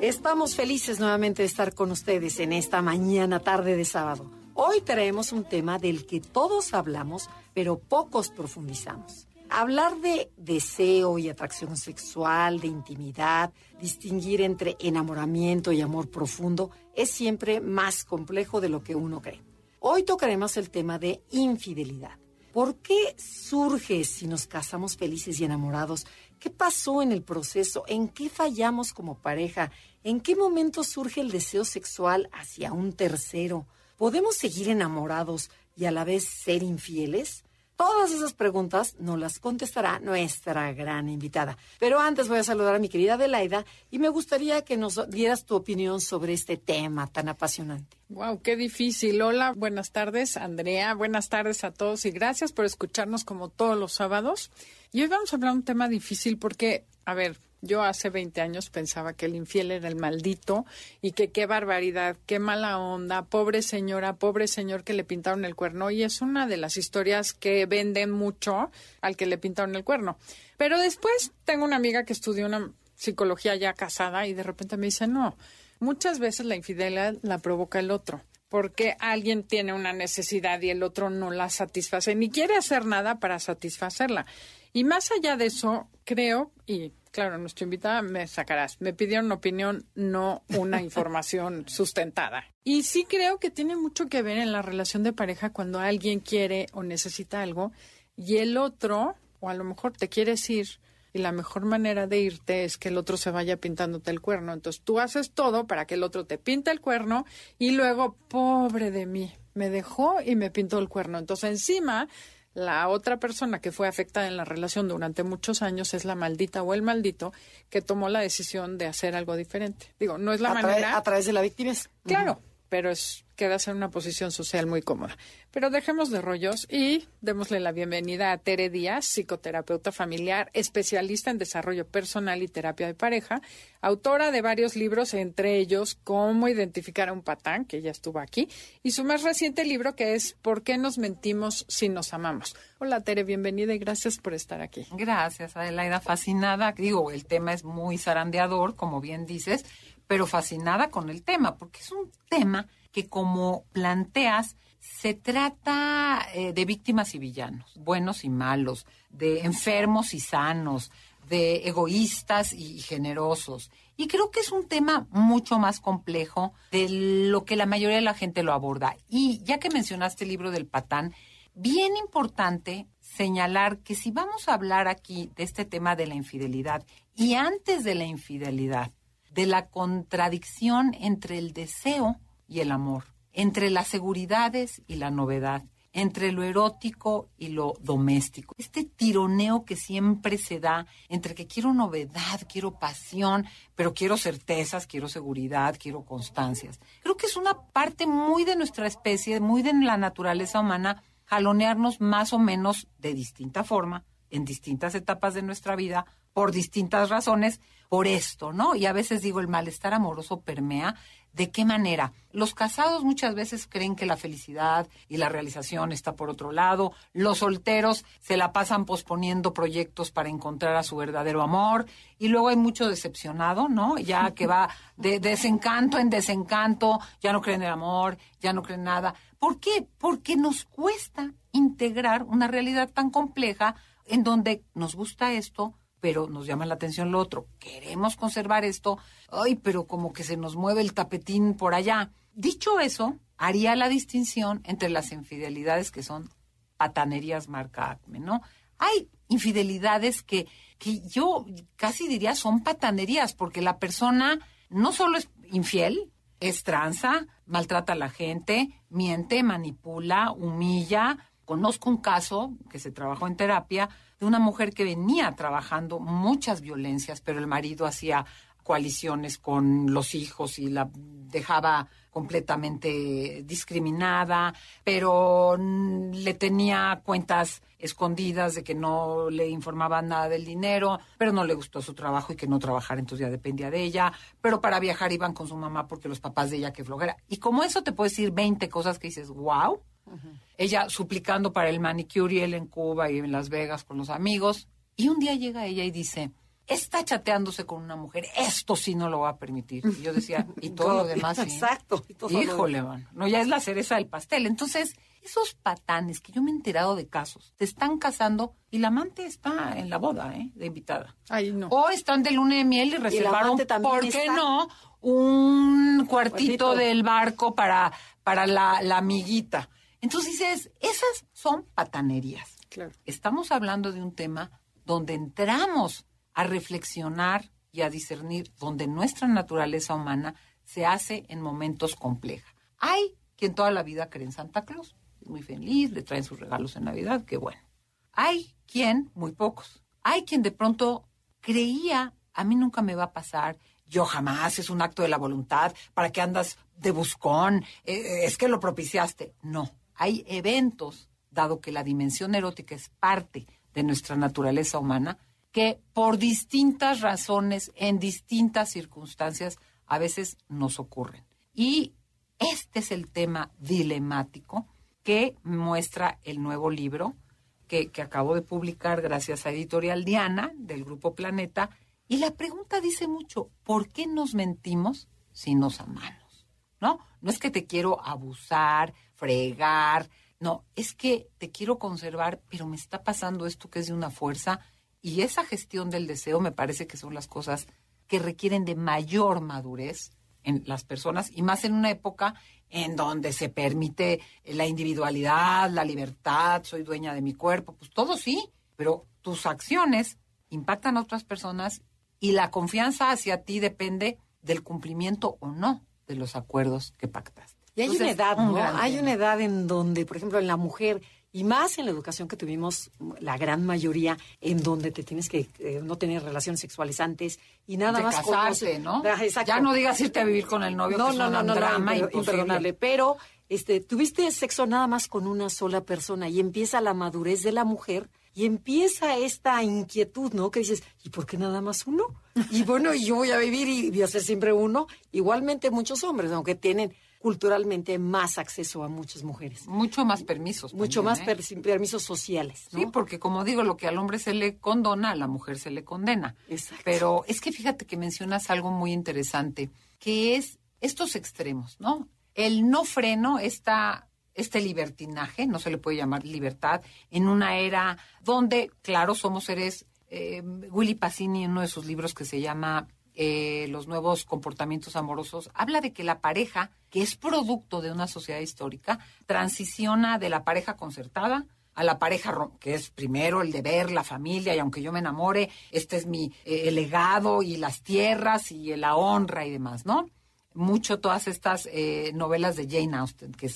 estamos felices nuevamente de estar con ustedes en esta mañana tarde de sábado. Hoy traemos un tema del que todos hablamos, pero pocos profundizamos. Hablar de deseo y atracción sexual, de intimidad, distinguir entre enamoramiento y amor profundo, es siempre más complejo de lo que uno cree. Hoy tocaremos el tema de infidelidad. ¿Por qué surge si nos casamos felices y enamorados? ¿Qué pasó en el proceso? ¿En qué fallamos como pareja? ¿En qué momento surge el deseo sexual hacia un tercero? ¿Podemos seguir enamorados y a la vez ser infieles? Todas esas preguntas nos las contestará nuestra gran invitada. Pero antes voy a saludar a mi querida Adelaida y me gustaría que nos dieras tu opinión sobre este tema tan apasionante. Wow, qué difícil. Hola, buenas tardes, Andrea. Buenas tardes a todos y gracias por escucharnos como todos los sábados. Y hoy vamos a hablar de un tema difícil porque, a ver, yo hace 20 años pensaba que el infiel era el maldito y que qué barbaridad, qué mala onda, pobre señora, pobre señor que le pintaron el cuerno. Y es una de las historias que venden mucho al que le pintaron el cuerno. Pero después tengo una amiga que estudió una psicología ya casada y de repente me dice, no, muchas veces la infidelidad la provoca el otro porque alguien tiene una necesidad y el otro no la satisface, ni quiere hacer nada para satisfacerla. Y más allá de eso, creo, y claro, nuestra invitada me sacarás, me pidieron una opinión, no una información sustentada. Y sí creo que tiene mucho que ver en la relación de pareja cuando alguien quiere o necesita algo y el otro, o a lo mejor te quieres ir, y la mejor manera de irte es que el otro se vaya pintándote el cuerno. Entonces tú haces todo para que el otro te pinte el cuerno y luego, pobre de mí, me dejó y me pintó el cuerno. Entonces encima la otra persona que fue afectada en la relación durante muchos años es la maldita o el maldito que tomó la decisión de hacer algo diferente. Digo, no es la manera. a través de la víctima. Claro, pero es quedas en una posición social muy cómoda. Pero dejemos de rollos y démosle la bienvenida a Tere Díaz, psicoterapeuta familiar, especialista en desarrollo personal y terapia de pareja, autora de varios libros, entre ellos Cómo identificar a un patán, que ya estuvo aquí, y su más reciente libro que es ¿Por qué nos mentimos si nos amamos? Hola Tere, bienvenida y gracias por estar aquí. Gracias, Adelaida, fascinada. Digo, el tema es muy zarandeador, como bien dices, pero fascinada con el tema, porque es un tema que como planteas, se trata eh, de víctimas y villanos, buenos y malos, de enfermos y sanos, de egoístas y generosos. Y creo que es un tema mucho más complejo de lo que la mayoría de la gente lo aborda. Y ya que mencionaste el libro del patán, bien importante señalar que si vamos a hablar aquí de este tema de la infidelidad y antes de la infidelidad, de la contradicción entre el deseo y el amor, entre las seguridades y la novedad, entre lo erótico y lo doméstico. Este tironeo que siempre se da entre que quiero novedad, quiero pasión, pero quiero certezas, quiero seguridad, quiero constancias. Creo que es una parte muy de nuestra especie, muy de la naturaleza humana, jalonearnos más o menos de distinta forma, en distintas etapas de nuestra vida, por distintas razones, por esto, ¿no? Y a veces digo, el malestar amoroso permea ¿De qué manera? Los casados muchas veces creen que la felicidad y la realización está por otro lado. Los solteros se la pasan posponiendo proyectos para encontrar a su verdadero amor. Y luego hay mucho decepcionado, ¿no? Ya que va de desencanto en desencanto, ya no creen en el amor, ya no creen nada. ¿Por qué? Porque nos cuesta integrar una realidad tan compleja en donde nos gusta esto, pero nos llama la atención lo otro. Queremos conservar esto, ay, pero como que se nos mueve el tapetín por allá. Dicho eso, haría la distinción entre las infidelidades que son patanerías marca Acme, ¿no? Hay infidelidades que, que yo casi diría son patanerías, porque la persona no solo es infiel, es tranza, maltrata a la gente, miente, manipula, humilla. Conozco un caso que se trabajó en terapia de una mujer que venía trabajando muchas violencias, pero el marido hacía coaliciones con los hijos y la dejaba completamente discriminada, pero le tenía cuentas escondidas de que no le informaba nada del dinero, pero no le gustó su trabajo y que no trabajara, entonces ya dependía de ella, pero para viajar iban con su mamá porque los papás de ella que flojera. Y como eso te puedo decir 20 cosas que dices, wow. Ella suplicando para el manicure y él en Cuba y en Las Vegas con los amigos. Y un día llega ella y dice, está chateándose con una mujer, esto sí no lo va a permitir. Y yo decía, y todo lo demás sí. Exacto. y todo Híjole, man. No, ya es la cereza del pastel. Entonces, esos patanes que yo me he enterado de casos, te están casando y la amante está en la boda, ¿eh? De invitada. Ay, no. O están de luna de miel y reservaron, también ¿por qué está. no? Un cuartito Cuartito. del barco para, para la, la amiguita. Entonces dices, esas son patanerías. Claro. Estamos hablando de un tema donde entramos a reflexionar y a discernir, donde nuestra naturaleza humana se hace en momentos complejos. Hay quien toda la vida cree en Santa Claus, es muy feliz, le traen sus regalos en Navidad, qué bueno. Hay quien, muy pocos, hay quien de pronto creía, a mí nunca me va a pasar, yo jamás, es un acto de la voluntad, ¿para qué andas de buscón? Eh, es que lo propiciaste. No, hay eventos, dado que la dimensión erótica es parte de nuestra naturaleza humana, que por distintas razones, en distintas circunstancias, a veces nos ocurren. Y este es el tema dilemático que muestra el nuevo libro que, acabo de publicar gracias a Editorial Diana del Grupo Planeta. Y la pregunta dice mucho, ¿por qué nos mentimos si nos amamos? ¿No? No es que te quiero abusar, fregar, no, es que te quiero conservar, pero me está pasando esto que es de una fuerza y esa gestión del deseo me parece que son las cosas que requieren de mayor madurez en las personas y más en una época en donde se permite la individualidad, la libertad, soy dueña de mi cuerpo, pues todo sí, pero tus acciones impactan a otras personas y la confianza hacia ti depende del cumplimiento o no de los acuerdos que pactaste. Y hay una Entonces, edad, un ¿no? Hay una edad en donde, por ejemplo, en la mujer, y más en la educación que tuvimos, la gran mayoría, en donde te tienes que eh, no tener relaciones sexuales antes y nada de más casarte, conoce- ¿no? Ah, exacto. Ya no digas irte a vivir con el novio, No, que no, es no, un no, no, drama imper- imposible. imperdonable. Pero este, tuviste sexo nada más con una sola persona y empieza la madurez de la mujer y empieza esta inquietud, ¿no? Que dices, ¿y por qué nada más uno? Y bueno, y yo voy a vivir y voy a ser siempre uno. Igualmente muchos hombres, aunque tienen culturalmente más acceso a muchas mujeres. Mucho más permisos. Mucho también, más ¿eh? per- permisos sociales, ¿no? Sí, porque como digo, lo que al hombre se le condona, a la mujer se le condena. Exacto. Pero es que fíjate que mencionas algo muy interesante, que es estos extremos, ¿no? El no freno, esta, este libertinaje, no se le puede llamar libertad, en una era donde, claro, somos seres, eh, Willy Pacini en uno de sus libros que se llama eh, Los nuevos comportamientos amorosos, habla de que la pareja, que es producto de una sociedad histórica, transiciona de la pareja concertada a la pareja, que es primero el deber, la familia, y aunque yo me enamore, este es mi eh, legado y las tierras y la honra y demás, ¿no? Mucho todas estas eh, novelas de Jane Austen, que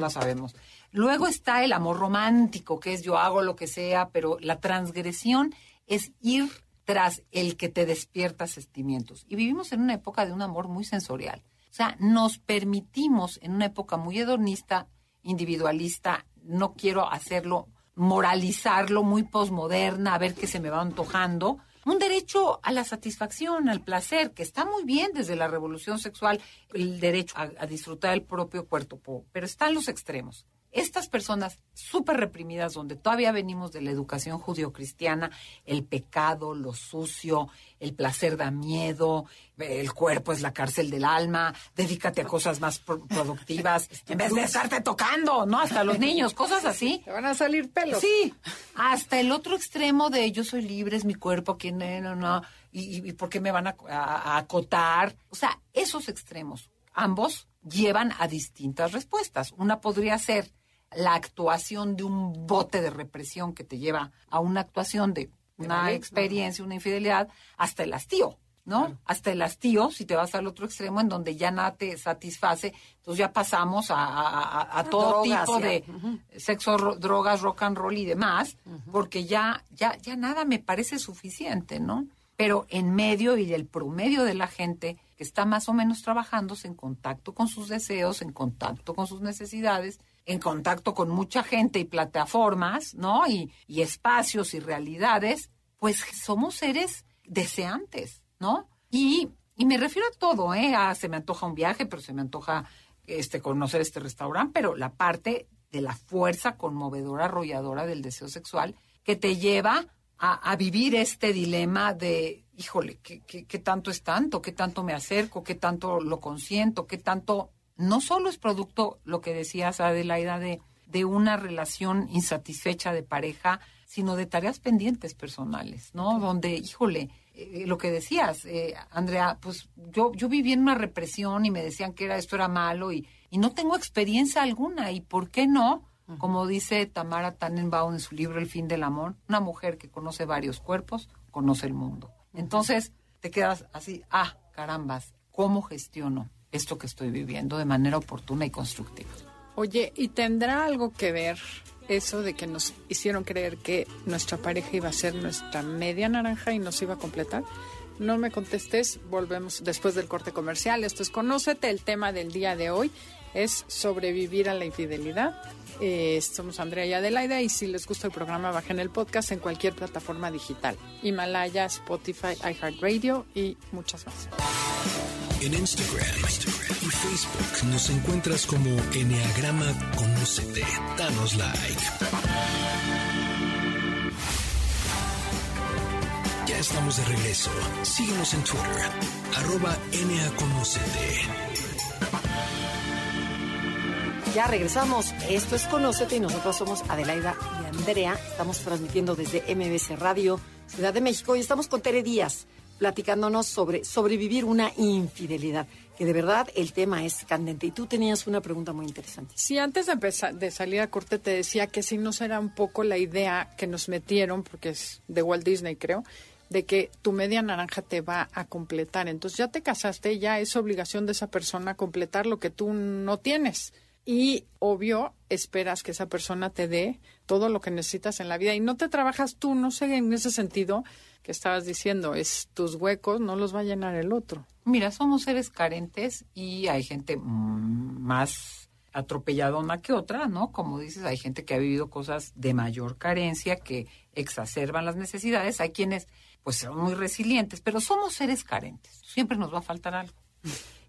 las sabemos. Luego está el amor romántico, que es yo hago lo que sea, pero la transgresión es ir tras el que te despierta sentimientos. Y vivimos en una época de un amor muy sensorial. O sea, nos permitimos en una época muy hedonista, individualista, no quiero hacerlo, moralizarlo, muy posmoderna, a ver qué se me va antojando. Un derecho a la satisfacción, al placer, que está muy bien desde la revolución sexual, el derecho a, disfrutar del propio cuerpo, pero están los extremos. Estas personas súper reprimidas, donde todavía venimos de la educación judio-cristiana, el pecado, lo sucio, el placer da miedo, el cuerpo es la cárcel del alma, dedícate a cosas más pro- productivas, en vez de estarte tocando, ¿no? Hasta los niños, cosas así. Te van a salir pelos. Sí, hasta el otro extremo de yo soy libre, es mi cuerpo, que no, no, y, y- y por qué me van a, a- a acotar. O sea, esos extremos, ambos llevan a distintas respuestas. Una podría ser la actuación de un bote de represión que te lleva a una actuación de una vale, experiencia, una infidelidad, hasta el hastío. ¿no? Hasta el hastío, si te vas al otro extremo, en donde ya nada te satisface, entonces ya pasamos a, a- a- a todo Drogas, tipo ya. de, sexo, ro- drogas, rock and roll y demás, porque ya, ya, ya nada me parece suficiente, ¿no? Pero en medio y del promedio de la gente, que está más o menos trabajándose en contacto con sus deseos, en contacto con sus necesidades, en contacto con mucha gente y plataformas, ¿no? Y, y espacios y realidades, pues somos seres deseantes, ¿no? Y, y me refiero a todo, ¿eh? A, se me antoja un viaje, pero se me antoja este, conocer este restaurante, pero la parte de la fuerza conmovedora, arrolladora del deseo sexual que te lleva a, vivir este dilema de, híjole, ¿qué, ¿qué, tanto es tanto? ¿Qué tanto me acerco? ¿Qué tanto lo consiento? ¿Qué tanto... No solo es producto, lo que decías, Adelaida, de, de una relación insatisfecha de pareja, sino de tareas pendientes personales, ¿no? Donde, híjole, eh, lo que decías, eh, Andrea, pues yo, yo viví en una represión y me decían que era esto era malo y, y no tengo experiencia alguna. ¿Y por qué no? Como dice Tamara Tannenbaum en su libro El fin del amor, una mujer que conoce varios cuerpos, conoce el mundo. Entonces te quedas así, ah, carambas, ¿cómo gestiono esto que estoy viviendo de manera oportuna y constructiva? Oye, ¿y tendrá algo que ver eso de que nos hicieron creer que nuestra pareja iba a ser nuestra media naranja y nos iba a completar? No me contestes, volvemos después del corte comercial. Esto es Conócete, el tema del día de hoy es sobrevivir a la infidelidad. Eh, somos Andrea y Adelaida y si les gusta el programa bajen el podcast en cualquier plataforma digital. Himalaya, Spotify, iHeartRadio y muchas más. En Instagram, y Facebook nos encuentras como Enneagrama Conócete. Danos like. Ya estamos de regreso. Síguenos en Twitter, arroba Ya regresamos. Esto es Conócete y nosotros somos Adelaida y Andrea. Estamos transmitiendo desde MBC Radio, Ciudad de México, y estamos con Tere Díaz platicándonos sobre sobrevivir una infidelidad, que de verdad el tema es candente. Y tú tenías una pregunta muy interesante. Sí, antes de, empezar, de salir a corte te decía que si no será un poco la idea que nos metieron, porque es de Walt Disney creo, de que tu media naranja te va a completar. Entonces ya te casaste, ya es obligación de esa persona completar lo que tú no tienes y obvio esperas que esa persona te dé todo lo que necesitas en la vida y no te trabajas tú, no sé en ese sentido estabas diciendo, es tus huecos no los va a llenar el otro. Mira, somos seres carentes y hay gente más atropelladona que otra, ¿no? Como dices, hay gente que ha vivido cosas de mayor carencia que exacerban las necesidades, hay quienes pues son muy resilientes, pero somos seres carentes, siempre nos va a faltar algo.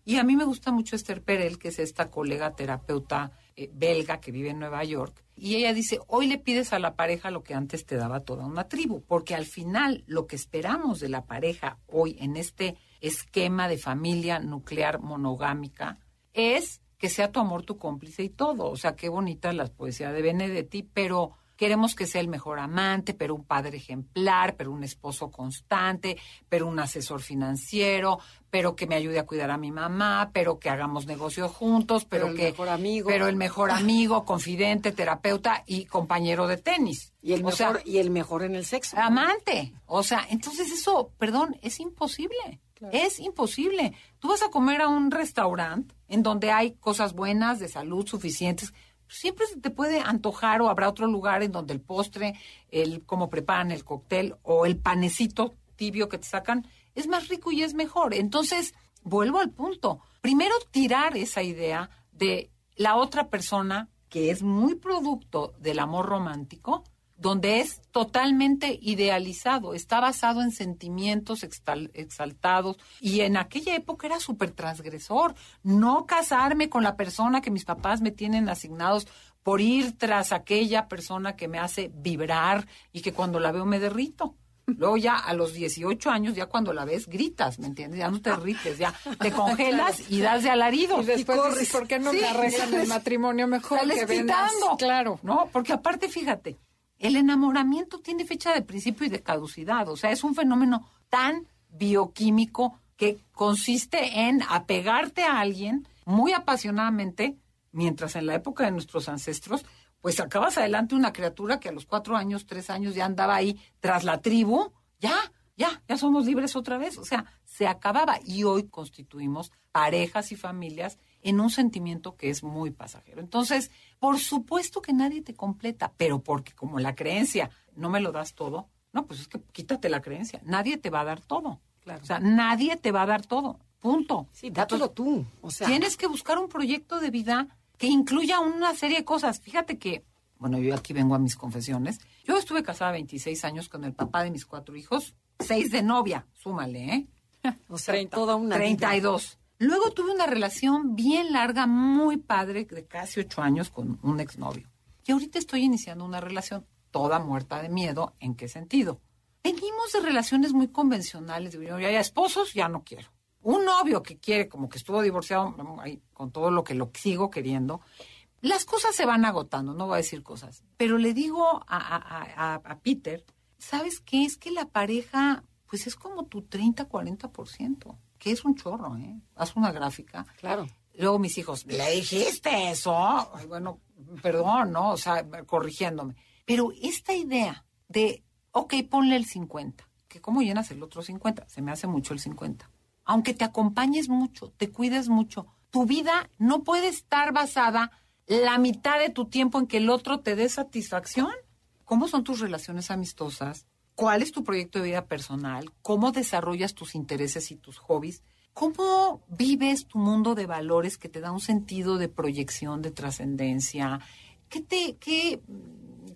Y a mí me gusta mucho Esther Perel, que es esta colega terapeuta eh, belga que vive en Nueva York. Y ella dice, hoy le pides a la pareja lo que antes te daba toda una tribu, porque al final lo que esperamos de la pareja hoy en este esquema de familia nuclear monogámica es que sea tu amor tu cómplice y todo. O sea, qué bonita la poesía de Benedetti, pero Queremos que sea el mejor amante, pero un padre ejemplar, pero un esposo constante, pero un asesor financiero, pero que me ayude a cuidar a mi mamá, pero que hagamos negocios juntos, pero, el que mejor amigo. pero el mejor amigo, confidente, terapeuta y compañero de tenis. Y el mejor y el mejor en el sexo. Amante. O sea, entonces eso, perdón, es imposible. Es imposible. Tú vas a comer a un restaurante en donde hay cosas buenas de salud suficientes siempre se te puede antojar o habrá otro lugar en donde el postre, el cómo preparan el cóctel o el panecito tibio que te sacan es más rico y es mejor. Entonces, vuelvo al punto. Primero tirar esa idea de la otra persona que es muy producto del amor romántico donde es totalmente idealizado, está basado en sentimientos exaltados y en aquella época era súper transgresor. No casarme con la persona que mis papás me tienen asignados por ir tras aquella persona que me hace vibrar y que cuando la veo me derrito. Luego ya a los 18 años, ya cuando la ves, gritas, ¿me entiendes? Ya no te derrites, ya te congelas y das de alarido. Y después dices, ¿por qué no me arreglan el matrimonio mejor que vendas? Claro. No, porque aparte, fíjate, el enamoramiento tiene fecha de principio y de caducidad, o sea, es un fenómeno tan bioquímico que consiste en apegarte a alguien muy apasionadamente, mientras en la época de nuestros ancestros, pues sacabas adelante una criatura que a los cuatro años, tres años ya andaba ahí tras la tribu, ya, ya, ya somos libres otra vez, o sea, se acababa. Y hoy constituimos parejas y familias en un sentimiento que es muy pasajero. Entonces, por supuesto que nadie te completa, pero porque como la creencia no me lo das todo, no, pues es que quítate la creencia, nadie te va a dar todo. O sea, nadie te va a dar todo. Punto. Sí, dátelo tú. O sea, Tienes que buscar un proyecto de vida que incluya una serie de cosas. Fíjate que, bueno, yo aquí vengo a mis confesiones. Yo estuve casada 26 años con el papá de mis cuatro hijos, seis de novia, súmale, ¿eh? o sea toda una vida. 32. Luego tuve una relación bien larga, muy padre, de casi ocho años con un exnovio. Y ahorita estoy iniciando una relación toda muerta de miedo. ¿En qué sentido? Venimos de relaciones muy convencionales. Digo, ya, ya esposos, ya no quiero. Un novio que quiere, como que estuvo divorciado, ahí, con todo lo que lo sigo queriendo. Las cosas se van agotando, no voy a decir cosas. Pero le digo a, a- Peter, ¿sabes qué? Es que la pareja, pues es como tu 30-40%, que es un chorro, ¿eh? Haz una gráfica. Claro. Luego mis hijos, ¿le dijiste eso? Ay, bueno, perdón, ¿no? O sea, corrigiéndome. Pero esta idea de, ok, ponle el 50, que cómo llenas el otro 50, se me hace mucho el 50. Aunque te acompañes mucho, te cuides mucho, tu vida no puede estar basada la mitad de tu tiempo en que el otro te dé satisfacción. ¿Cómo son tus relaciones amistosas? ¿Cuál es tu proyecto de vida personal? ¿Cómo desarrollas tus intereses y tus hobbies? ¿Cómo vives tu mundo de valores que te da un sentido de proyección, de trascendencia? ¿Qué te, qué,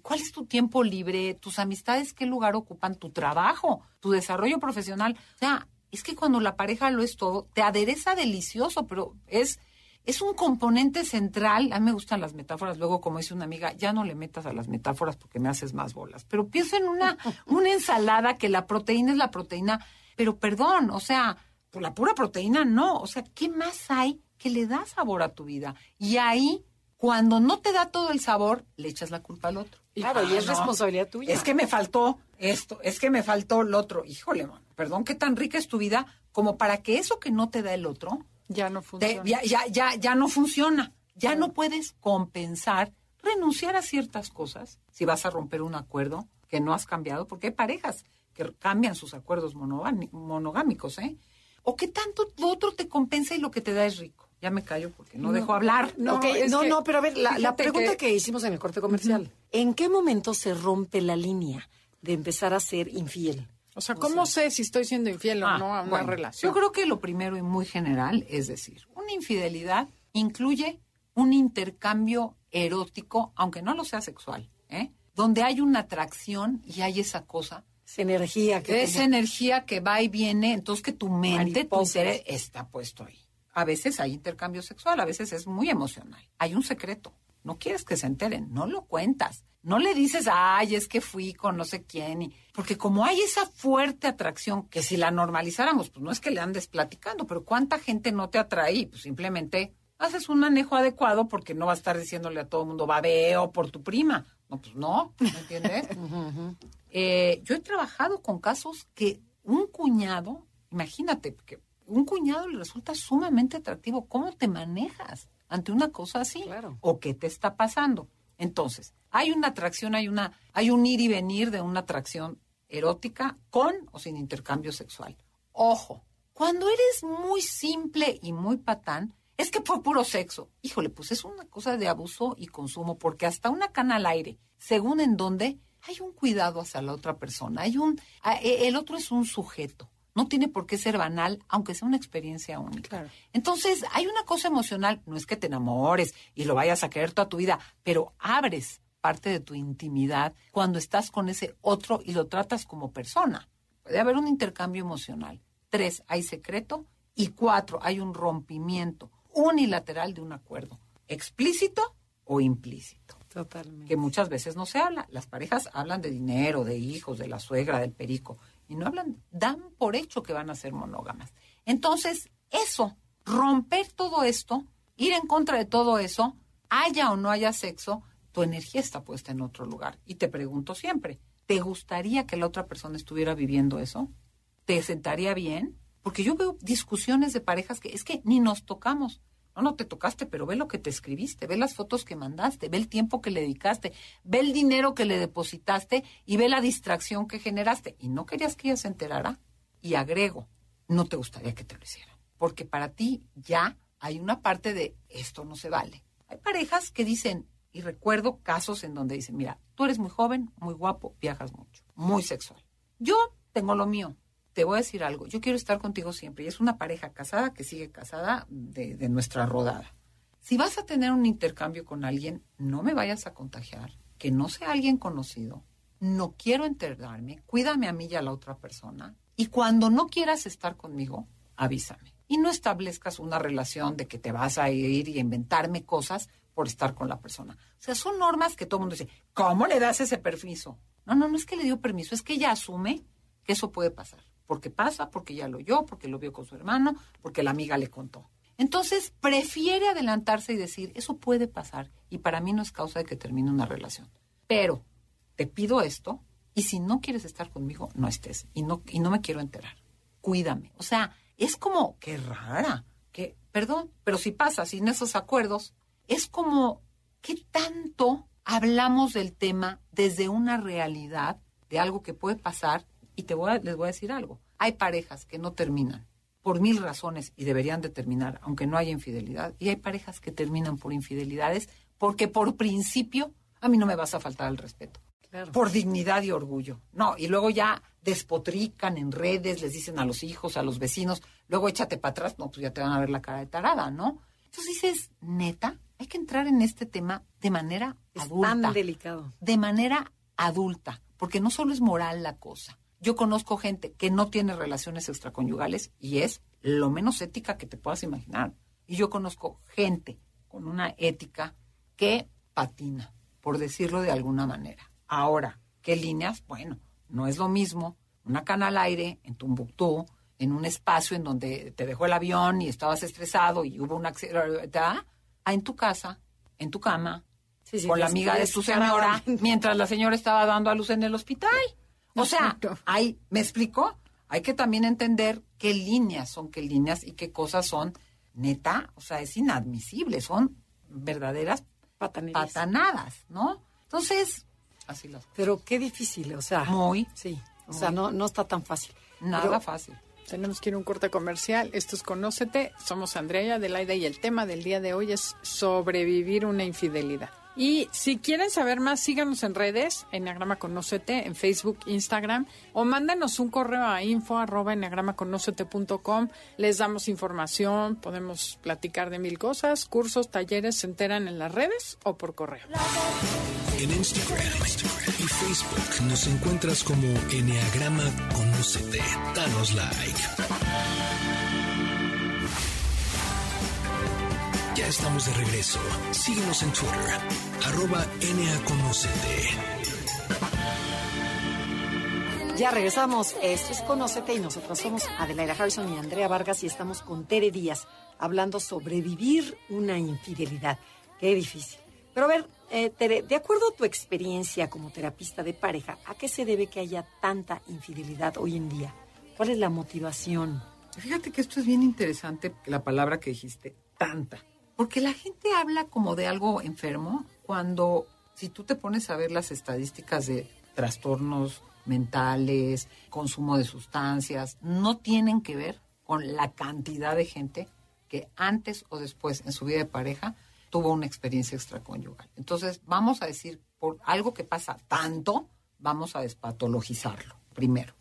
¿Cuál es tu tiempo libre? ¿Tus amistades qué lugar ocupan? ¿Tu trabajo? ¿Tu desarrollo profesional? O sea, es que cuando la pareja lo es todo, te adereza delicioso, pero es, es un componente central. A mí me gustan las metáforas. Luego, como dice una amiga, ya no le metas a las metáforas porque me haces más bolas. Pero pienso en una, una ensalada que la proteína es la proteína. Pero perdón, o sea, por la pura proteína no. O sea, ¿qué más hay que le da sabor a tu vida? Y ahí, cuando no te da todo el sabor, le echas la culpa al otro. Claro, y es Ah, no. responsabilidad tuya. Es que me faltó esto, es que me faltó lo otro. Híjole, perdón, qué tan rica es tu vida como para que eso que no te da el otro Ya no te- funciona. ya, ya, ya, ya no funciona. Ya no puedes compensar, renunciar a ciertas cosas si vas a romper un acuerdo que no has cambiado, porque hay parejas que cambian sus acuerdos monogámicos, ¿eh? O que tanto lo otro te compensa y lo que te da es rico. Ya me callo porque no, dejo hablar. No, no, que- no, pero a ver, la, pregunta que... que- hicimos en el corte comercial, ¿en qué momento se rompe la línea de empezar a ser infiel? O sea, ¿cómo sé si estoy siendo infiel o Ah, no a una bueno, relación? Yo creo que lo primero y muy general es decir, una infidelidad incluye un intercambio erótico, aunque no lo sea sexual, ¿eh? donde hay una atracción y hay esa cosa, Esa energía que... esa energía que va y viene, entonces que tu mente, tu ser está puesto ahí. A veces hay intercambio sexual, a veces es muy emocional. Hay un secreto. No quieres que se enteren, no lo cuentas. No le dices, ay, es que fui con no sé quién. y- Porque como hay esa fuerte atracción, que si la normalizáramos, pues no es que le andes platicando, pero ¿cuánta gente no te atrae? Pues simplemente haces un manejo adecuado porque no vas a estar diciéndole a todo el mundo, babeo por tu prima. No, pues no, ¿me entiendes? Eh, yo he trabajado con casos que un cuñado, imagínate, que un cuñado le resulta sumamente atractivo. ¿Cómo te manejas ante una cosa así? Claro. ¿O qué te está pasando? Entonces, hay una atracción, hay una, hay un ir y venir de una atracción erótica con o sin intercambio sexual. Ojo, cuando eres muy simple y muy patán, es que fue puro sexo. Híjole, pues es una cosa de abuso y consumo, porque hasta una cana al aire, según en dónde, hay un cuidado hacia la otra persona. Hay un, e- el otro es un sujeto. No tiene por qué ser banal, aunque sea una experiencia única. Claro. Entonces, hay una cosa emocional, no es que te enamores y lo vayas a querer toda tu vida, pero abres parte de tu intimidad cuando estás con ese otro y lo tratas como persona. Puede haber un intercambio emocional. Tres, hay secreto. Y cuatro, hay un rompimiento unilateral de un acuerdo, explícito o implícito Totalmente. que muchas veces no se habla. Las parejas hablan de dinero, de hijos, de la suegra, del perico, y no hablan, dan por hecho que van a ser monógamas. Entonces, eso, romper todo esto, ir en contra de todo eso, haya o no haya sexo, tu energía está puesta en otro lugar. Y te pregunto siempre, ¿te gustaría que la otra persona estuviera viviendo eso? ¿Te sentaría bien? Porque yo veo discusiones de parejas que es que ni nos tocamos. No, no te tocaste, pero ve lo que te escribiste, ve las fotos que mandaste, ve el tiempo que le dedicaste, ve el dinero que le depositaste y ve la distracción que generaste. Y no querías que ella se enterara. Y agrego, no te gustaría que te lo hicieran. Porque para ti ya hay una parte de esto no se vale. Hay parejas que dicen, y recuerdo casos en donde dicen, mira, tú eres muy joven, muy guapo, viajas mucho, muy sexual. Yo tengo lo mío. Te voy a decir algo, yo quiero estar contigo siempre. Y es una pareja casada que sigue casada de, nuestra rodada. Si vas a tener un intercambio con alguien, no me vayas a contagiar, que no sea alguien conocido. No quiero enterrarme, cuídame a mí y a la otra persona. Y cuando no quieras estar conmigo, avísame. Y no establezcas una relación de que te vas a ir y inventarme cosas por estar con la persona. O sea, son normas que todo el mundo dice, ¿cómo le das ese permiso? No, no, no es que le dio permiso, es que ella asume que eso puede pasar. Porque pasa, porque ya lo oyó, porque lo vio con su hermano, porque la amiga le contó. Entonces, prefiere adelantarse y decir, eso puede pasar y para mí no es causa de que termine una relación. Pero te pido esto y si no quieres estar conmigo, no estés y no, y no me quiero enterar. Cuídame. O sea, es como, qué rara, que, perdón, pero si pasa sin esos acuerdos, es como, ¿qué tanto hablamos del tema desde una realidad de algo que puede pasar? Y te voy a, les voy a decir algo. Hay parejas que no terminan por mil razones y deberían de terminar, aunque no haya infidelidad. Y hay parejas que terminan por infidelidades porque por principio a mí no me vas a faltar el respeto. Por dignidad y orgullo. No, y luego ya despotrican en redes, les dicen a los hijos, a los vecinos, luego échate para atrás, no, pues ya te van a ver la cara de tarada, ¿no? Entonces dices, neta, hay que entrar en este tema de manera Es adulta. tan delicado. De manera adulta, porque no solo es moral la cosa. Yo conozco gente que no tiene relaciones extraconyugales y es lo menos ética que te puedas imaginar. Y yo conozco gente con una ética que patina, por decirlo de alguna manera. Ahora, ¿qué líneas? Bueno, no es lo mismo una cana al aire en Tumbuctú, en un espacio en donde te dejó el avión y estabas estresado y hubo un accidente, a en tu casa, en tu cama, Sí, sí, con la amiga de tu señora, mientras la señora estaba dando a luz en el hospital. O sea, hay, ¿me explico? Hay que también entender qué líneas son qué líneas y qué cosas son neta, o sea, es inadmisible, son verdaderas Patanerías. patanadas, ¿no? Entonces, así las Pero qué difícil, o sea. Muy. Sí, o sea, no, no está tan fácil. nada Pero- fácil. Tenemos que ir a un corte comercial. Esto es Conócete. Somos Andrea y Adelaida y el tema del día de hoy es sobrevivir una infidelidad. Y si quieren saber más, síganos en redes, Enneagrama Conócete, en Facebook, Instagram, o mándenos un correo a info arroba enneagramaconócete.com. Les damos información, podemos platicar de mil cosas, cursos, talleres, se enteran en las redes o por correo. En Instagram y Facebook nos encuentras como Enneagrama Conócete. Danos like. Ya estamos de regreso. Síguenos en Twitter, arroba NAConócete. Ya regresamos. Esto es Conócete y nosotros somos Adelaida Harrison y Andrea Vargas y estamos con Tere Díaz hablando sobre vivir una infidelidad. Qué difícil. Pero a ver, eh, Tere, de acuerdo a tu experiencia como terapista de pareja, ¿a qué se debe que haya tanta infidelidad hoy en día? ¿Cuál es la motivación? Fíjate que esto es bien interesante, la palabra que dijiste, tanta. Porque la gente habla como de algo enfermo cuando, si tú te pones a ver las estadísticas de trastornos mentales, consumo de sustancias, no tienen que ver con la cantidad de gente que antes o después en su vida de pareja tuvo una experiencia extraconyugal. Entonces, vamos a decir, por algo que pasa tanto, vamos a despatologizarlo primero.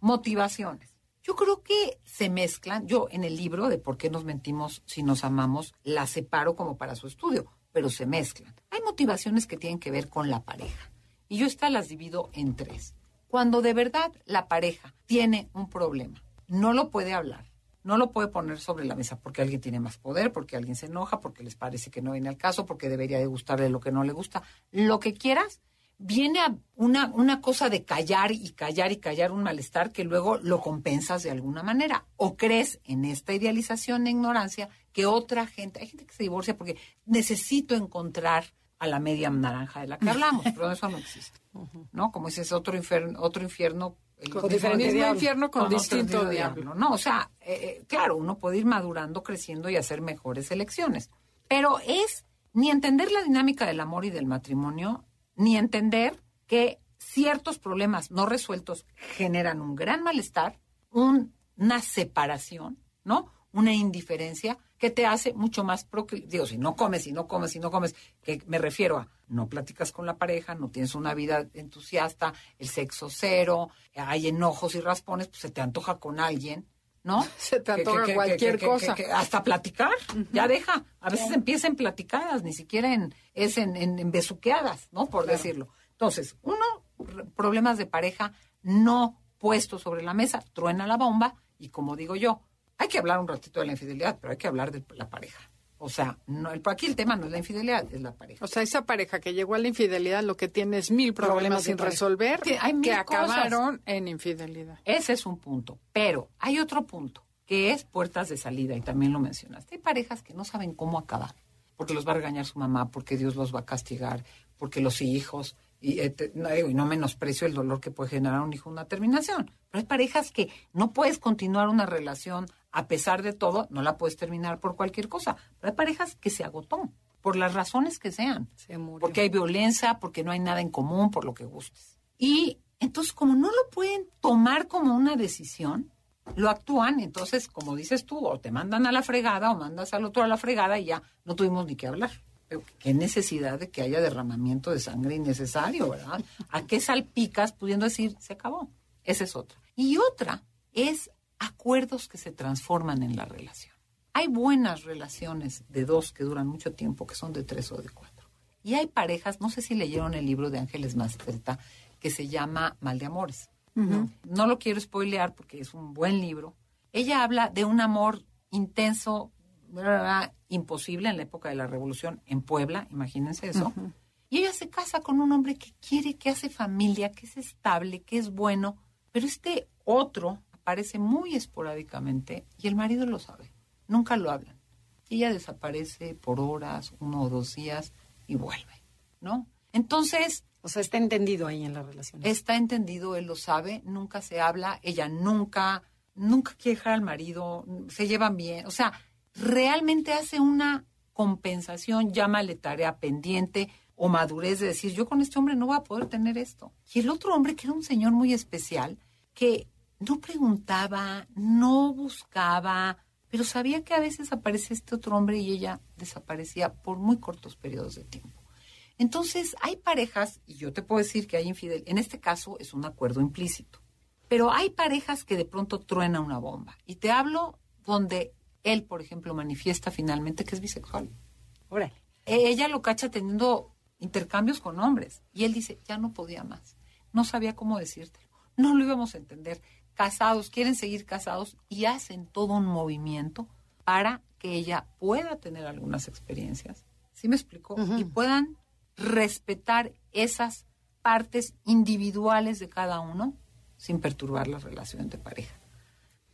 Motivaciones. Yo creo que se mezclan. Yo en el libro de por qué nos mentimos si nos amamos, la separo como para su estudio, pero se mezclan. Hay motivaciones que tienen que ver con la pareja. Y yo estas las divido en tres. Cuando de verdad la pareja tiene un problema, no lo puede hablar, no lo puede poner sobre la mesa porque alguien tiene más poder, porque alguien se enoja, porque les parece que no viene al caso, porque debería de gustarle lo que no le gusta, lo que quieras, viene a una, una cosa de callar y callar y callar un malestar que luego lo compensas de alguna manera. O crees en esta idealización e ignorancia que otra gente, hay gente que se divorcia porque necesito encontrar a la media naranja de la que hablamos, pero eso no existe. ¿No? Como dices, otro infierno, otro infierno. el Con diferente diablo. diablo. infierno con distinto de diablo. No, o sea, eh, eh, claro, uno puede ir madurando, creciendo y hacer mejores elecciones. Pero es ni entender la dinámica del amor y del matrimonio, ni entender que ciertos problemas no resueltos generan un gran malestar, un- una separación, ¿no? una indiferencia que te hace mucho más digo si no comes si no comes si no comes que me refiero a no platicas con la pareja no tienes una vida entusiasta el sexo cero hay enojos y raspones pues se te antoja con alguien ¿no? Se te Que- que- que- cualquier que- cosa. hasta platicar, ya deja. A veces empieza en platicadas, ni siquiera en, es en, en, en besuqueadas, ¿no? Por decirlo. Entonces, uno, problemas de pareja no puestos sobre la mesa, truena la bomba y como digo yo, hay que hablar un ratito de la infidelidad, pero hay que hablar de la pareja. O sea, no, el, aquí el tema no es la infidelidad, es la pareja. O sea, esa pareja que llegó a la infidelidad lo que tiene es mil problemas, sin pareja. resolver Sí, hay mil que cosas. acabaron en infidelidad. Ese es un punto. Pero hay otro punto, que es puertas de salida, y también lo mencionaste. Hay parejas que no saben cómo acabar, porque los va a regañar su mamá, porque Dios los va a castigar, porque los hijos, y, eh, te- no, no menosprecio el dolor que puede generar un hijo una terminación. Pero hay parejas que no puedes continuar una relación a pesar de todo, no la puedes terminar por cualquier cosa. Pero hay parejas que se agotó, por las razones que sean. Se murió. Porque hay violencia, porque no hay nada en común, por lo que gustes. Y entonces, como no lo pueden tomar como una decisión, lo actúan, entonces, como dices tú, o te mandan a la fregada o mandas al otro a la fregada y ya no tuvimos ni que hablar. Pero qué necesidad de que haya derramamiento de sangre innecesario, ¿verdad? ¿A qué salpicas pudiendo decir, se acabó? Esa es otra. Y otra es acuerdos que se transforman en la relación. Hay buenas relaciones de dos que duran mucho tiempo, que son de tres o de cuatro. Y hay parejas, no sé si leyeron el libro de Ángeles Mastreta, que se llama Mal de Amores. no, no lo quiero spoilear porque es un buen libro. Ella habla de un amor intenso, imposible en la época de la Revolución en Puebla, imagínense eso. Y ella se casa con un hombre que quiere, que hace familia, que es estable, que es bueno, pero este otro aparece muy esporádicamente y el marido lo sabe. Nunca lo hablan. Y ella desaparece por horas, uno o dos días y vuelve, ¿no? Entonces, O sea, está entendido ahí en la relación. está entendido, él lo sabe, nunca se habla, ella nunca, nunca quiere dejar al marido, se llevan bien, o sea, realmente hace una compensación, llámale tarea pendiente o madurez de decir, yo con este hombre no voy a poder tener esto. Y el otro hombre, que era un señor muy especial, que no preguntaba, no buscaba, pero sabía que a veces aparecía este otro hombre y ella desaparecía por muy cortos periodos de tiempo. Entonces, hay parejas, y yo te puedo decir que hay infidel, en este caso es un acuerdo implícito, pero hay parejas que de pronto truena una bomba. Y te hablo donde él, por ejemplo, manifiesta finalmente que es bisexual. Órale. E- Ella lo cacha teniendo intercambios con hombres y él dice, ya no podía más, no sabía cómo decírtelo, no lo íbamos a entender. Casados, quieren seguir casados y hacen todo un movimiento para que ella pueda tener algunas experiencias, ¿sí me explico? Y puedan respetar esas partes individuales de cada uno sin perturbar la relación de pareja.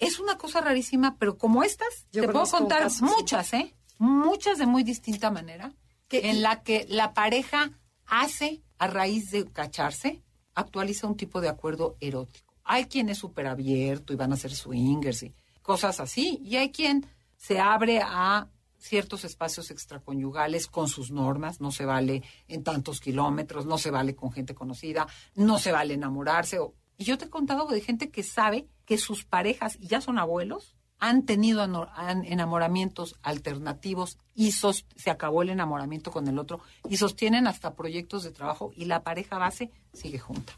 Es una cosa rarísima, pero como estas, Yo te puedo contar muchas, ¿eh? Muchas de muy distinta manera, en la que la pareja hace, a raíz de cacharse, actualiza un tipo de acuerdo erótico. Hay quien es súper abierto y van a ser swingers y cosas así, y hay quien se abre a ciertos espacios extraconyugales con sus normas, no se vale en tantos kilómetros, no se vale con gente conocida, no se vale enamorarse. o- Y yo te he contado de gente que sabe que sus parejas, y ya son abuelos, han tenido enamoramientos alternativos y se acabó el enamoramiento con el otro y sostienen hasta proyectos de trabajo y la pareja base sigue junta.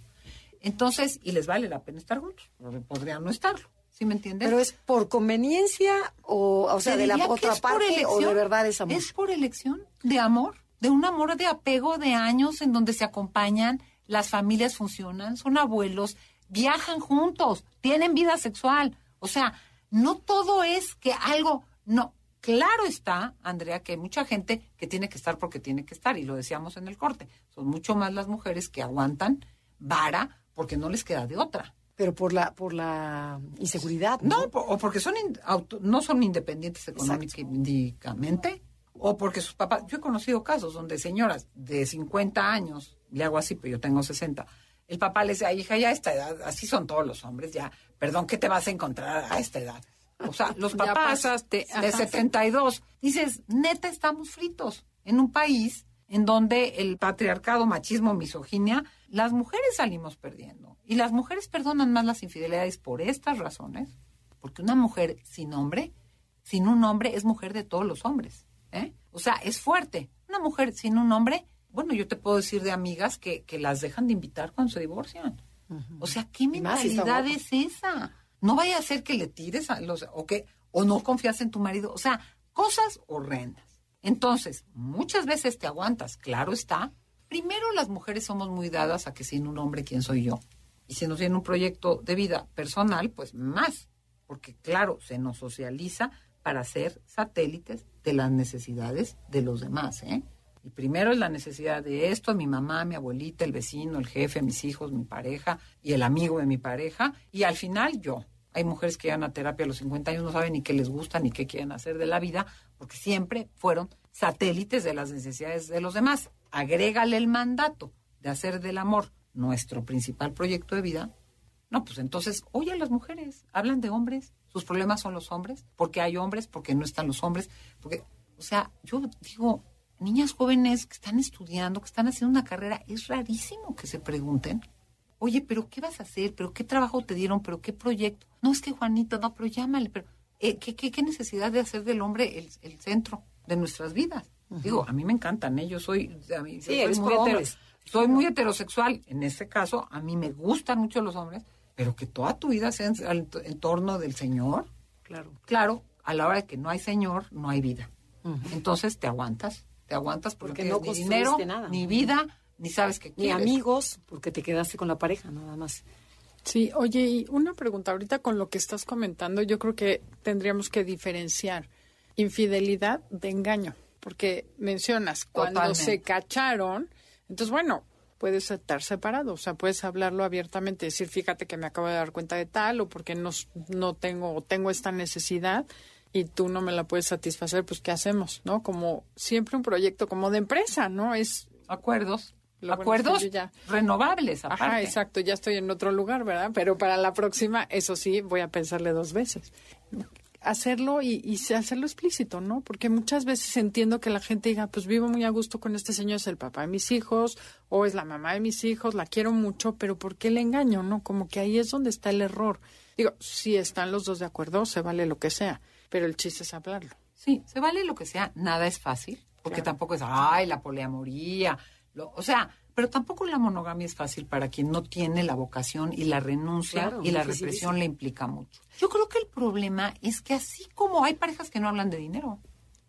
Entonces, y les vale la pena estar juntos, podrían no estarlo, ¿sí me entiendes? Pero es por conveniencia o, o sea, de la otra es parte o de verdad es amor. Es por elección de amor, de un amor de apego de años en donde se acompañan, las familias funcionan, son abuelos, viajan juntos, tienen vida sexual. O sea, no todo es que algo, no. Claro está, Andrea, que hay mucha gente que tiene que estar porque tiene que estar, y lo decíamos en el corte. Son mucho más las mujeres que aguantan vara porque no les queda de otra. Pero por la por la inseguridad, ¿no? O porque son in- auto- no son independientes económicamente, o porque sus papás. Yo he conocido casos donde señoras de 50 años, le hago así, pero yo tengo 60, el papá les dice, "Ay, hija, ya a esta edad, así son todos los hombres, ya, perdón, ¿qué te vas a encontrar a esta edad? O sea, los papás pasaste, de ajá. 72, dices, neta, estamos fritos en un país en donde el patriarcado, machismo, misoginia, las mujeres salimos perdiendo. Y las mujeres perdonan más las infidelidades por estas razones, porque una mujer sin hombre sin un hombre es mujer de todos los hombres. ¿eh? O sea, es fuerte. Una mujer sin un hombre, bueno, yo te puedo decir de amigas que, que las dejan de invitar cuando se divorcian. O sea, ¿qué mentalidad es esa? No vaya a ser que le tires a los, o que, o no confías en tu marido. O sea, cosas horrendas. Entonces, muchas veces te aguantas, claro está. Primero, las mujeres somos muy dadas a que sin un hombre, ¿quién soy yo? Y si no tiene un proyecto de vida personal, pues más. Porque, claro, se nos socializa para ser satélites de las necesidades de los demás, ¿eh? Y primero es la necesidad de esto, mi mamá, mi abuelita, el vecino, el jefe, mis hijos, mi pareja y el amigo de mi pareja. Y al final yo. Hay mujeres que llegan a terapia a los 50 años, no saben ni qué les gusta ni qué quieren hacer de la vida, porque siempre fueron satélites de las necesidades de los demás. Agrégale el mandato de hacer del amor nuestro principal proyecto de vida. No, pues entonces, oye las mujeres, hablan de hombres, sus problemas son los hombres, porque hay hombres, porque no están los hombres, porque, o sea, yo digo, niñas jóvenes que están estudiando, que están haciendo una carrera, es rarísimo que se pregunten, oye, pero ¿qué vas a hacer? ¿Pero qué trabajo te dieron? ¿Pero qué proyecto? No es que Juanito, no, pero llámale, pero eh, ¿qué, qué, necesidad de hacer del hombre el, centro de nuestras vidas? Digo, a mí me encantan, ¿eh? Yo soy, soy, muy soy muy heterosexual. En este caso, a mí me gustan mucho los hombres, pero que toda tu vida sea en, torno del Señor. Claro. Claro, a la hora de que no hay Señor, no hay vida. Entonces te aguantas te aguantas porque, no ni dinero, nada. ni vida, ni sabes qué quieres. Ni amigos, porque te quedaste con la pareja, nada más. Sí, oye, y una pregunta ahorita con lo que estás comentando, yo creo que tendríamos que diferenciar infidelidad de engaño, porque mencionas cuando se cacharon, entonces bueno, puedes estar separado, o sea, puedes hablarlo abiertamente, decir, fíjate que me acabo de dar cuenta de tal o porque no, no tengo tengo esta necesidad y tú no me la puedes satisfacer, pues ¿qué hacemos? ¿No? Como siempre un proyecto como de empresa, ¿no? Es acuerdos. acuerdos renovables, aparte. Ajá, exacto, ya estoy en otro lugar, ¿verdad? Pero para la próxima, eso sí, voy a pensarle dos veces. Hacerlo y, y hacerlo explícito, ¿no? Porque muchas veces entiendo que la gente diga, pues vivo muy a gusto con este señor, es el papá de mis hijos, o es la mamá de mis hijos, la quiero mucho, pero ¿por qué le engaño, no? Como que ahí es donde está el error. Digo, si están los dos de acuerdo, se vale lo que sea pero el chiste es hablarlo. Sí, se vale lo que sea, nada es fácil, porque tampoco es, ay, la poliamoría, o sea, pero tampoco la monogamia es fácil para quien no tiene la vocación y la renuncia y la represión le implica mucho. Yo creo que el problema es que así como hay parejas que no hablan de dinero,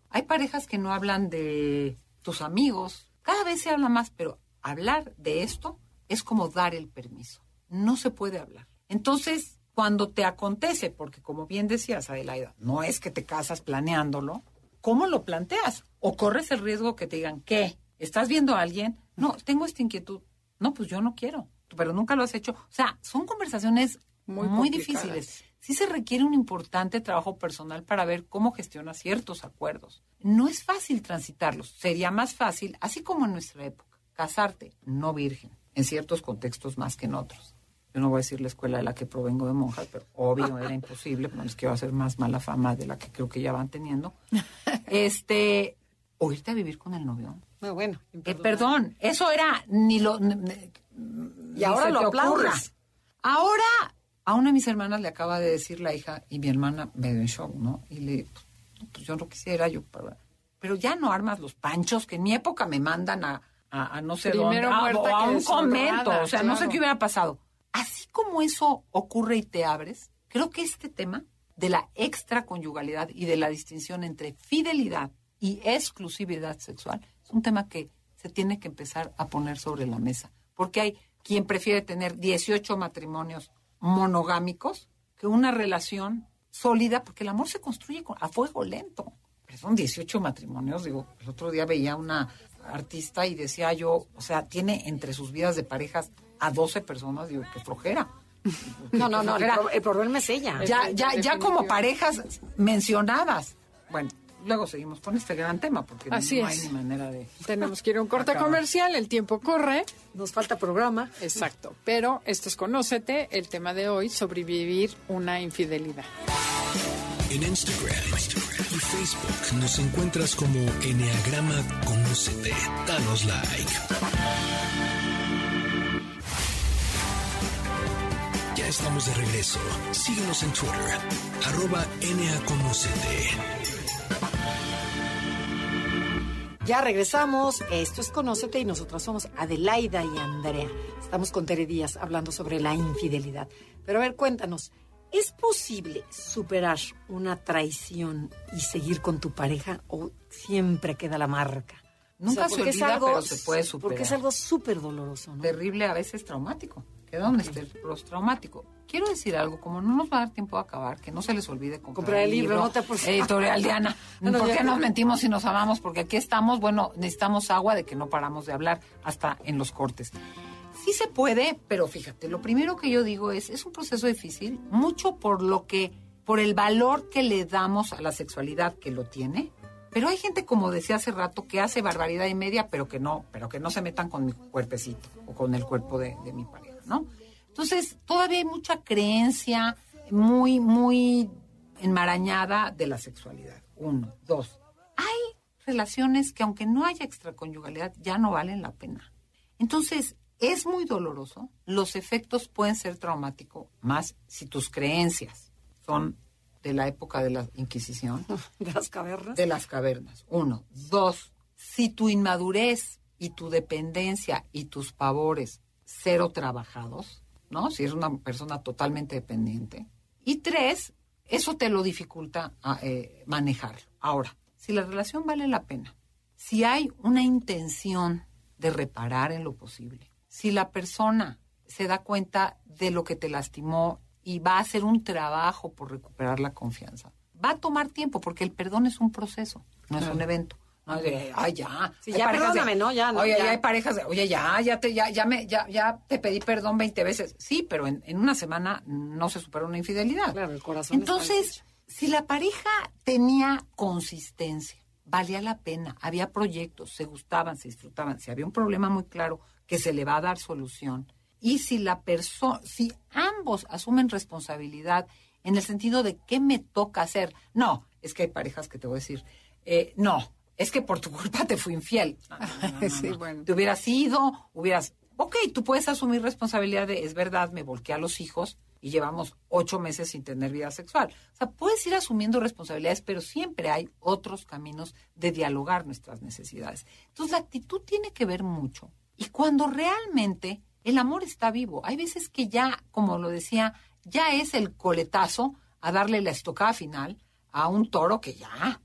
hay parejas que no hablan de tus amigos, cada vez se habla más, pero hablar de esto es como dar el permiso. No se puede hablar. Entonces, cuando te acontece, porque como bien decías, Adelaida, no es que te casas planeándolo, ¿cómo lo planteas? O corres el riesgo que te digan, ¿qué? ¿Estás viendo a alguien? No, tengo esta inquietud. No, pues yo no quiero, pero nunca lo has hecho. O sea, son conversaciones muy, muy difíciles. Sí se requiere un importante trabajo personal para ver cómo gestionas ciertos acuerdos. No es fácil transitarlos. Sería más fácil, así como en nuestra época, casarte no virgen, en ciertos contextos más que en otros yo no voy a decir la escuela de la que provengo de monjas, pero obvio era imposible, no es que va a hacer más mala fama de la que creo que ya van teniendo. Este, o irte a vivir con el novio. No, bueno, eh, perdón, eso era ni lo y ahora lo aplaudas. Ahora a una de mis hermanas le acaba de decir la hija y mi hermana me dio en shock, ¿no? Y le pues yo no quisiera yo pero ya no armas los panchos que en mi época me mandan a, a, no sé Primero dónde, a, un convento, o sea, no sé qué hubiera pasado así como eso ocurre y te abres, creo que este tema de la extraconyugalidad y de la distinción entre fidelidad y exclusividad sexual es un tema que se tiene que empezar a poner sobre la mesa. Porque hay quien prefiere tener 18 matrimonios monogámicos que una relación sólida, porque el amor se construye a fuego lento. Pero son 18 matrimonios, digo, el otro día veía una artista y decía yo, o sea, tiene entre sus vidas de parejas a 12 personas, digo, qué flojera. No, no, no, el, problema es ella. Ya, ya, ya como parejas mencionadas. Bueno, luego seguimos con este gran tema porque no hay ni manera de. Tenemos que ir a un corte comercial, el tiempo corre. Nos falta programa. Exacto. Pero esto es Conócete, el tema de hoy, sobrevivir una infidelidad. En Instagram, y Facebook nos encuentras como Enneagrama Conócete. Danos like. Ya estamos de regreso. Síguenos en Twitter, arroba NAConocete. Ya regresamos. Esto es Conócete y nosotras somos Adelaida y Andrea. Estamos con Tere Díaz hablando sobre la infidelidad. Pero a ver, cuéntanos, ¿es posible superar una traición y seguir con tu pareja o siempre queda la marca? Nunca se porque es olvida, algo- pero se puede superar. Porque es algo súper doloroso, ¿no? terrible, a veces traumático. Queda un estrés traumático. Quiero decir algo, como no nos va a dar tiempo a acabar, que no se les olvide comprar, Comprar el libro, no te apures. Editorial Diana. Bueno, ¿Por qué nos mentimos si nos amamos? Porque aquí estamos, bueno, necesitamos agua de que no paramos de hablar hasta en los cortes. Sí se puede, pero fíjate, lo primero que yo digo es, es un proceso difícil, mucho por lo que, por el valor que le damos a la sexualidad que lo tiene. Pero hay gente, como decía hace rato, que hace barbaridad y media, pero que no, pero que no se metan con mi cuerpecito o con el cuerpo de, de mi pareja, ¿no? Entonces, todavía hay mucha creencia muy, muy enmarañada de la sexualidad. Uno. Dos. Hay relaciones que aunque no haya extraconyugalidad, ya no valen la pena. Entonces, es muy doloroso. Los efectos pueden ser traumáticos, más si tus creencias son de la época de la Inquisición, De las cavernas. de las cavernas. Uno. Dos, si tu inmadurez y tu dependencia y tus pavores cero trabajados, ¿no? Si eres una persona totalmente dependiente. Y tres, eso te lo dificulta a, eh, manejar. Ahora, si la relación vale la pena, si hay una intención de reparar en lo posible, si la persona se da cuenta de lo que te lastimó y va a hacer un trabajo por recuperar la confianza, va a tomar tiempo porque el perdón es un proceso, no es un evento. De, ay, ya. Sí, ya parejas de, perdóname, ¿no? Ya, no, Oye, ya. ya hay parejas de, oye, ya, ya te, ya, ya me, ya, ya te pedí perdón 20 veces. Sí, pero en, en una semana no se supera una infidelidad. Claro, el corazón Entonces, si la pareja tenía consistencia, valía la pena, había proyectos, se gustaban, se disfrutaban, si había un problema muy claro que se le va a dar solución, y si la persona, si ambos asumen responsabilidad en el sentido de qué me toca hacer, no, es que hay parejas que te voy a decir, eh, no, es que por tu culpa te fui infiel. No, no, no, no, Sí, no. bueno. Te hubieras ido, hubieras, ok, tú puedes asumir responsabilidad de, es verdad, me volqué a los hijos y llevamos ocho meses sin tener vida sexual. O sea, puedes ir asumiendo responsabilidades, pero siempre hay otros caminos de dialogar nuestras necesidades. Entonces, la actitud tiene que ver mucho. Y cuando realmente el amor está vivo, hay veces que ya, como lo decía, ya es el coletazo a darle la estocada final a un toro que ya,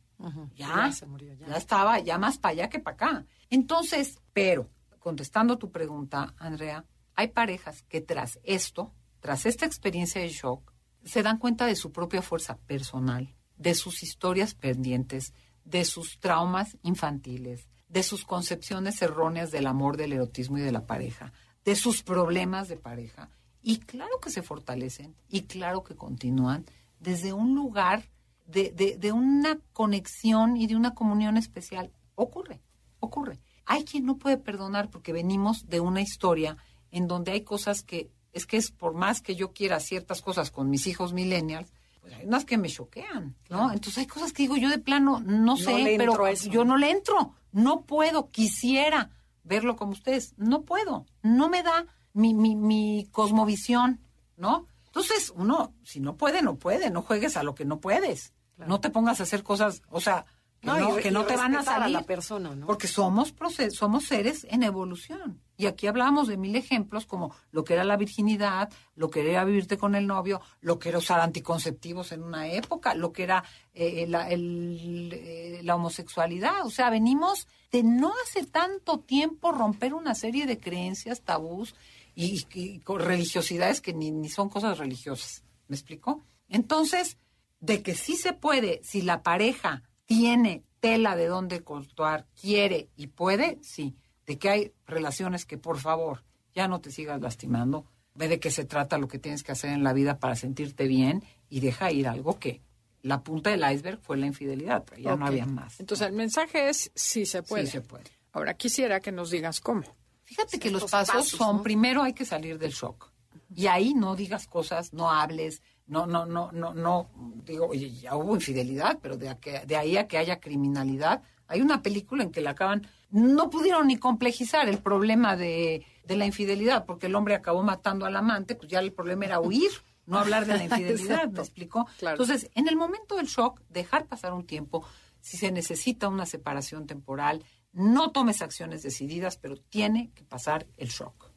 ya, Ya se murió, ya. ya estaba ya más para allá que para acá. Entonces, pero, contestando tu pregunta, Andrea, hay parejas que tras esto, tras esta experiencia de shock, se dan cuenta de su propia fuerza personal, de sus historias pendientes, de sus traumas infantiles, de sus concepciones erróneas del amor, del erotismo y de la pareja, de sus problemas de pareja. Y claro que se fortalecen y claro que continúan desde un lugar de, de- de una conexión y de una comunión especial. Ocurre, ocurre. Hay quien no puede perdonar porque venimos de una historia en donde hay cosas que, es que es por más que yo quiera ciertas cosas con mis hijos millennials, pues hay unas que me choquean, ¿no? Entonces hay cosas que digo yo de plano, no sé, entro pero eso. yo no le entro, no puedo, quisiera verlo como ustedes, no puedo, no me da mi, mi, mi cosmovisión, ¿no? Entonces, uno, si no puede, no puede, no juegues a lo que no puedes, no te pongas a hacer cosas, o sea, que No, no, y- que y no te van a respetar a salir. la persona, ¿no? Porque somos, somos seres en evolución. Y aquí hablábamos de mil ejemplos como lo que era la virginidad, lo que era vivirte con el novio, lo que era usar anticonceptivos en una época, lo que era eh, la, el- eh, la homosexualidad. O sea, venimos de no hace tanto tiempo romper una serie de creencias, tabús y, y religiosidades que ni, ni son cosas religiosas. ¿Me explico? Entonces, de que sí se puede, si la pareja tiene tela de dónde cortar, quiere y puede, sí. De que hay relaciones que, por favor, ya no te sigas lastimando. Ve de qué se trata lo que tienes que hacer en la vida para sentirte bien y deja ir algo que la punta del iceberg fue la infidelidad, pero ya no había más. Entonces, el mensaje es sí se puede. Sí se puede. Ahora, quisiera que nos digas cómo. Fíjate que los pasos, pasos, son, ¿no? primero hay que salir del shock. Y ahí no digas cosas, no hables, no, no, no, no, no, digo, ya hubo infidelidad, pero de, que- de ahí a que haya criminalidad, Hay una película en que la acaban, no pudieron ni complejizar el problema de, de la infidelidad, porque el hombre acabó matando al amante, pues ya el problema era huir, no hablar de la infidelidad, ¿me explicó? Entonces, en el momento del shock, dejar pasar un tiempo, si se necesita una separación temporal, no tomes acciones decididas, pero tiene que pasar el shock.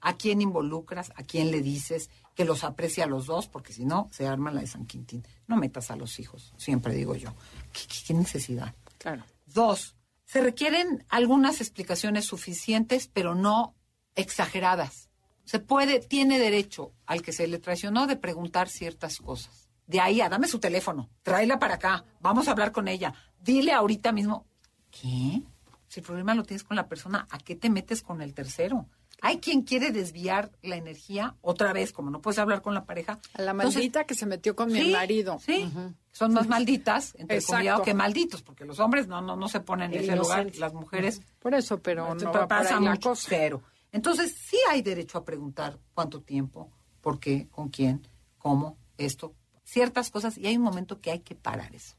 ¿A quién involucras? ¿A quién le dices? Que los aprecie a los dos, porque si no, se arma la de San Quintín. No metas a los hijos, siempre digo yo. ¿Qué, necesidad? Claro. Dos, se requieren algunas explicaciones suficientes, pero no exageradas. Se puede, tiene derecho al que se le traicionó de preguntar ciertas cosas. De ahí a dame su teléfono, tráela para acá, vamos a hablar con ella, dile ahorita mismo. ¿Qué? Si el problema lo tienes con la persona, ¿a qué te metes con el tercero? Hay quien quiere desviar la energía otra vez, como no puedes hablar con la pareja. A la maldita que se metió con mi marido. Sí, son más malditas, entre comillas, que malditos, porque los hombres no no no se ponen en ese lugar, las mujeres. Por eso, pero no, va pasa mucho cero. Entonces, sí hay derecho a preguntar cuánto tiempo, por qué, con quién, cómo, esto, ciertas cosas, y hay un momento que hay que parar eso.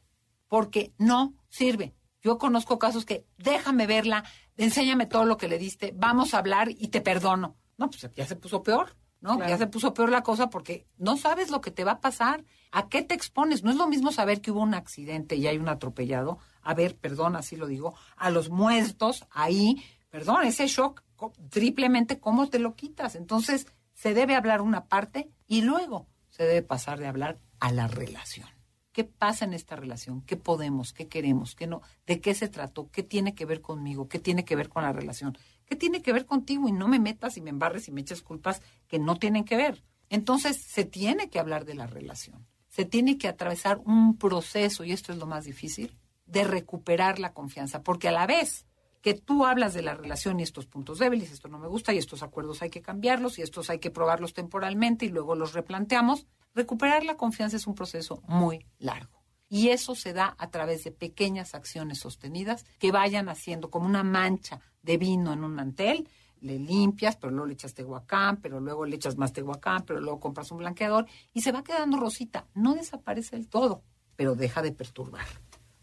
Porque no sirve. Yo conozco casos que déjame verla, enséñame todo lo que le diste, vamos a hablar y te perdono. No, pues ya se puso peor, ¿no? Ya se puso peor la cosa porque no sabes lo que te va a pasar, a qué te expones. No es lo mismo saber que hubo un accidente y hay un atropellado, a ver, perdón, así lo digo, a los muertos ahí, perdón, ese shock triplemente, ¿cómo te lo quitas? Entonces, se debe hablar una parte y luego se debe pasar de hablar a la relación. ¿Qué pasa en esta relación? ¿Qué podemos? ¿Qué queremos? ¿Qué no? ¿De qué se trató? ¿Qué tiene que ver conmigo? ¿Qué tiene que ver con la relación? ¿Qué tiene que ver contigo? Y no me metas y me embarres y me eches culpas que no tienen que ver. Entonces, se tiene que hablar de la relación. Se tiene que atravesar un proceso, y esto es lo más difícil, de recuperar la confianza. Porque a la vez que tú hablas de la relación y estos puntos débiles, esto no me gusta y estos acuerdos hay que cambiarlos y estos hay que probarlos temporalmente y luego los replanteamos, Recuperar la confianza es un proceso muy largo. Y eso se da a través de pequeñas acciones sostenidas que vayan haciendo como una mancha de vino en un mantel. Le limpias, pero luego le echas tehuacán, pero luego le echas más tehuacán, pero luego compras un blanqueador y se va quedando rosita. No desaparece del todo, pero deja de perturbar.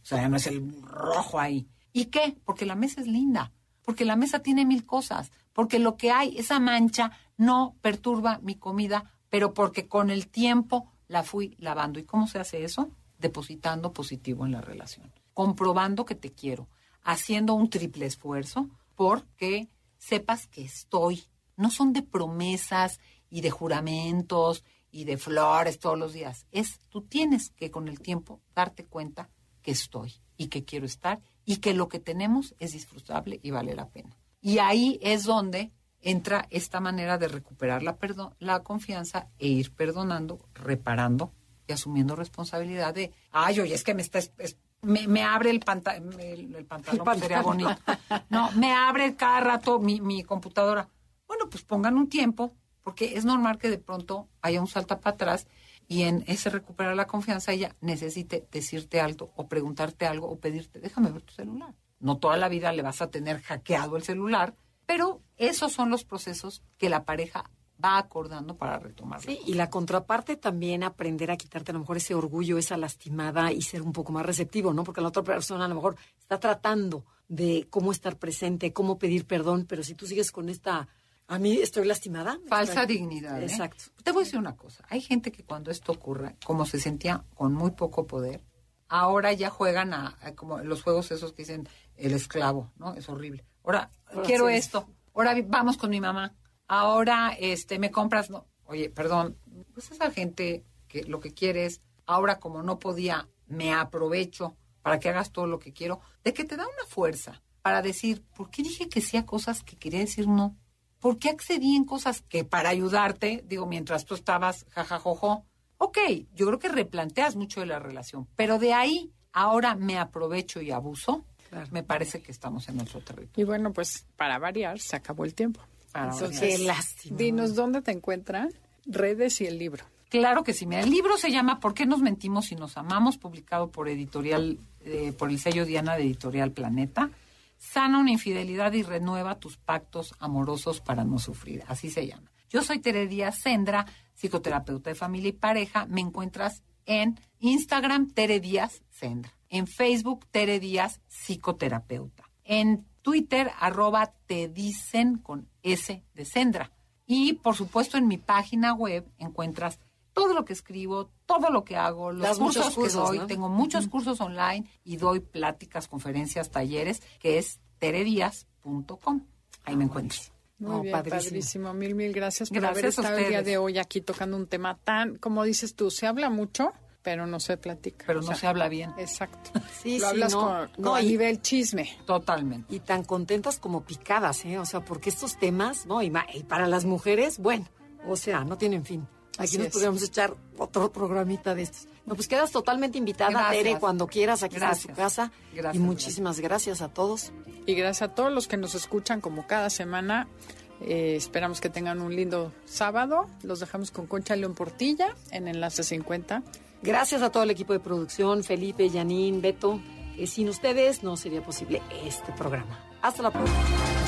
O sea, ya no es el rojo ahí. ¿Y qué? Porque la mesa es linda, porque la mesa tiene mil cosas, porque lo que hay, esa mancha, no perturba mi comida pero porque con el tiempo la fui lavando. ¿Y cómo se hace eso? Depositando positivo en la relación, comprobando que te quiero, haciendo un triple esfuerzo porque sepas que estoy. No son de promesas y de juramentos y de flores todos los días. Es tú tienes que con el tiempo darte cuenta que estoy y que quiero estar y que lo que tenemos es disfrutable y vale la pena. Y ahí es donde entra esta manera de recuperar la, la confianza e ir perdonando, reparando y asumiendo responsabilidad de, ay, oye, es que me está... me, abre el, el, pantalón, sería bonito. No, me abre cada rato mi, mi computadora. Bueno, pues pongan un tiempo, porque es normal que de pronto haya un salto para atrás y en ese recuperar la confianza ella necesite decirte algo o preguntarte algo o pedirte, déjame ver tu celular. No toda la vida le vas a tener hackeado el celular, pero esos son los procesos que la pareja va acordando para retomar. Sí, y la contraparte también aprender a quitarte a lo mejor ese orgullo, esa lastimada y ser un poco más receptivo, ¿no? Porque la otra persona a lo mejor está tratando de cómo estar presente, cómo pedir perdón, pero si tú sigues con esta, a mí estoy lastimada. Falsa dignidad. ¿eh? Exacto. Te voy a decir una cosa, hay gente que cuando esto ocurra, como se sentía con muy poco poder, ahora ya juegan a, como los juegos esos que dicen el esclavo, ¿no? Es horrible. Ahora, quiero esto. Ahora vamos con mi mamá. Ahora este me compras, no. Oye, perdón, pues esa gente que lo que quiere es ahora como no podía, me aprovecho para que hagas todo lo que quiero, de que te da una fuerza para decir, ¿por qué dije que sí a cosas que quería decir no? ¿Por qué accedí en cosas que para ayudarte, digo, mientras tú estabas jajajojo? Ok, yo creo que replanteas mucho de la relación, pero de ahí ahora me aprovecho y abuso, me parece que estamos en otro territorio. Y bueno, pues para variar, se acabó el tiempo. qué lástima. Dinos dónde te encuentran redes y el libro. Claro que sí. Mira, el libro se llama ¿Por qué nos mentimos si nos amamos? publicado por editorial, eh, por el sello Diana de Editorial Planeta. Sana una infidelidad y renueva tus pactos amorosos para no sufrir. Así se llama. Yo soy Tere Díaz Sendra, psicoterapeuta de familia y pareja. Me encuentras en Instagram Tere Díaz Sendra. En Facebook, Tere Díaz, psicoterapeuta. En Twitter, arroba te dicen con S de Sendra. Y por supuesto en mi página web encuentras todo lo que escribo, todo lo que hago, los cursos, que doy. Tengo muchos cursos online y doy pláticas, conferencias, talleres, que es teredias.com. Ahí me encuentras. Muy bien, padrísimo. Mil, mil gracias por haber estado el día de hoy aquí tocando un tema tan, como dices tú, se habla mucho, pero no se platica. Pero no se habla bien. Exacto. Sí, Lo hablas con, no, a nivel chisme. Totalmente. Y tan contentas como picadas, ¿eh? O sea, porque estos temas, ¿no? Y, para las mujeres, bueno, o sea, no tienen fin. Aquí nos podríamos echar otro programita de estos. No, pues quedas totalmente invitada, Tere, cuando quieras, aquí en su casa. Gracias, y muchísimas gracias. a todos. Y gracias a todos los que nos escuchan como cada semana. Eh, esperamos que tengan un lindo sábado. Los dejamos con Concha León Portilla en Enlace 50. Gracias a todo el equipo de producción, Felipe, Yanín, Beto. sin ustedes no sería posible este programa. Hasta la próxima.